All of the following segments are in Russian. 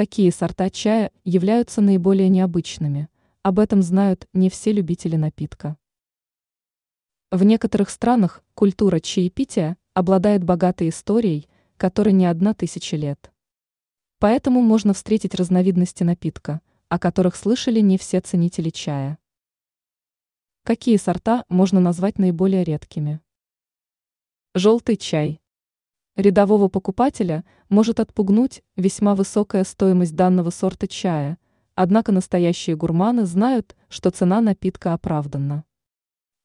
Какие сорта чая являются наиболее необычными? Об этом знают не все любители напитка. В некоторых странах культура чаепития обладает богатой историей, которой не одна тысяча лет. Поэтому можно встретить разновидности напитка, о которых слышали не все ценители чая. Какие сорта можно назвать наиболее редкими? Желтый чай. Рядового покупателя может отпугнуть весьма высокая стоимость данного сорта чая, однако настоящие гурманы знают, что цена напитка оправданна.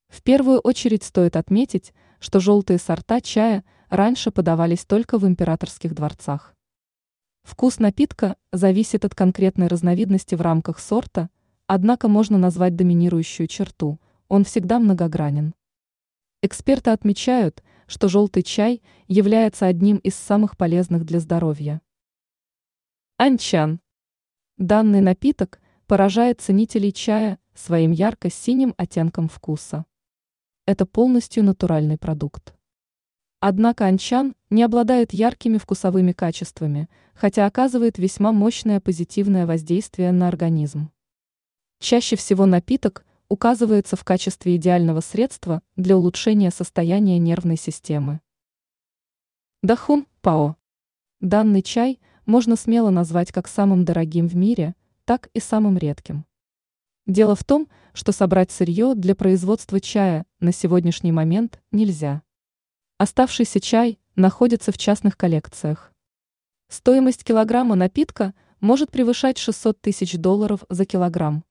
В первую очередь стоит отметить, что желтые сорта чая раньше подавались только в императорских дворцах. Вкус напитка зависит от конкретной разновидности в рамках сорта, однако можно назвать доминирующую черту – он всегда многогранен. Эксперты отмечают – что желтый чай является одним из самых полезных для здоровья. Анчан. Данный напиток поражает ценителей чая своим ярко-синим оттенком вкуса. Это полностью натуральный продукт. Однако анчан не обладает яркими вкусовыми качествами, хотя оказывает весьма мощное позитивное воздействие на организм. Чаще всего напиток указывается в качестве идеального средства для улучшения состояния нервной системы. Дахун Пао. Данный чай можно смело назвать как самым дорогим в мире, так и самым редким. Дело в том, что собрать сырье для производства чая на сегодняшний момент нельзя. Оставшийся чай находится в частных коллекциях. Стоимость килограмма напитка может превышать 600 тысяч долларов за килограмм.